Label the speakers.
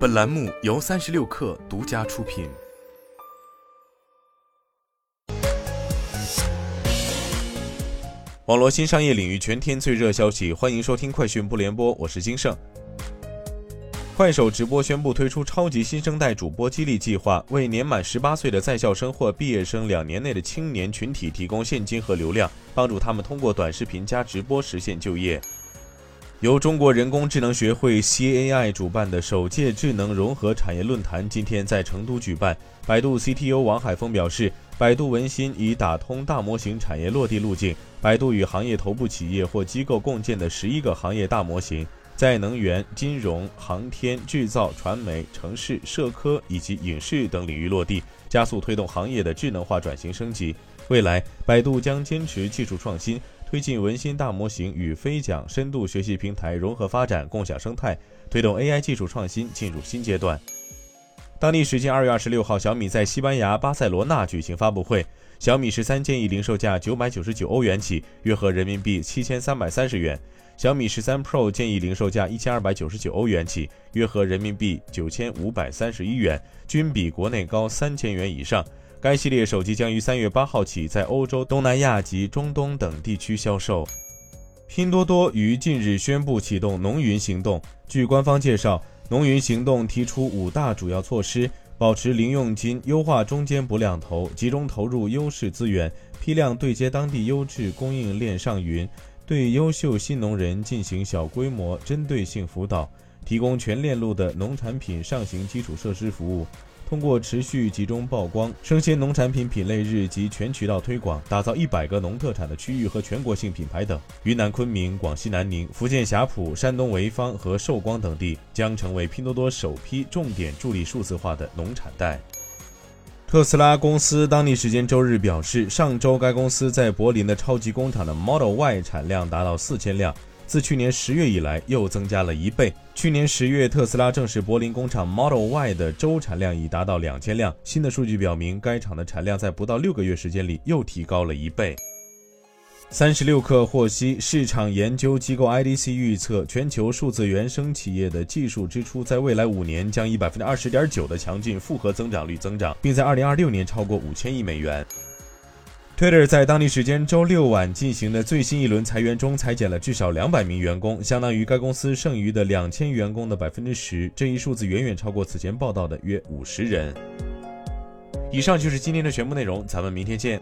Speaker 1: 本栏目由三十六氪独家出品。网络新商业领域全天最热消息，欢迎收听快讯不联播，我是金盛。快手直播宣布推出超级新生代主播激励计划，为年满十八岁的在校生或毕业生两年内的青年群体提供现金和流量，帮助他们通过短视频加直播实现就业。由中国人工智能学会 CAI 主办的首届智能融合产业论坛今天在成都举办。百度 CTO 王海峰表示，百度文心已打通大模型产业落地路径。百度与行业头部企业或机构共建的十一个行业大模型，在能源、金融、航天、制造、传媒、城市、社科以及影视等领域落地，加速推动行业的智能化转型升级。未来，百度将坚持技术创新。推进文心大模型与飞讲深度学习平台融合发展，共享生态，推动 AI 技术创新进入新阶段。当地时间二月二十六号，小米在西班牙巴塞罗那举行发布会。小米十三建议零售价九百九十九欧元起，约合人民币七千三百三十元；小米十三 Pro 建议零售价一千二百九十九欧元起，约合人民币九千五百三十一元，均比国内高三千元以上。该系列手机将于三月八号起在欧洲、东南亚及中东等地区销售。拼多多于近日宣布启动“农云行动”。据官方介绍，“农云行动”提出五大主要措施：保持零佣金，优化中间补两头，集中投入优势资源，批量对接当地优质供应链上云，对优秀新农人进行小规模针对性辅导，提供全链路的农产品上行基础设施服务。通过持续集中曝光、生鲜农产品品类日及全渠道推广，打造一百个农特产的区域和全国性品牌等。云南昆明、广西南宁、福建霞浦、山东潍坊和寿光等地将成为拼多多首批重点助力数字化的农产带。特斯拉公司当地时间周日表示，上周该公司在柏林的超级工厂的 Model Y 产量达到四千辆。自去年十月以来，又增加了一倍。去年十月，特斯拉正式柏林工厂 Model Y 的周产量已达到两千辆。新的数据表明，该厂的产量在不到六个月时间里又提高了一倍。三十六氪获悉，市场研究机构 IDC 预测，全球数字原生企业的技术支出在未来五年将以百分之二十点九的强劲复合增长率增长，并在二零二六年超过五千亿美元。Twitter 在当地时间周六晚进行的最新一轮裁员中，裁减了至少两百名员工，相当于该公司剩余的两千员工的百分之十。这一数字远远超过此前报道的约五十人。以上就是今天的全部内容，咱们明天见。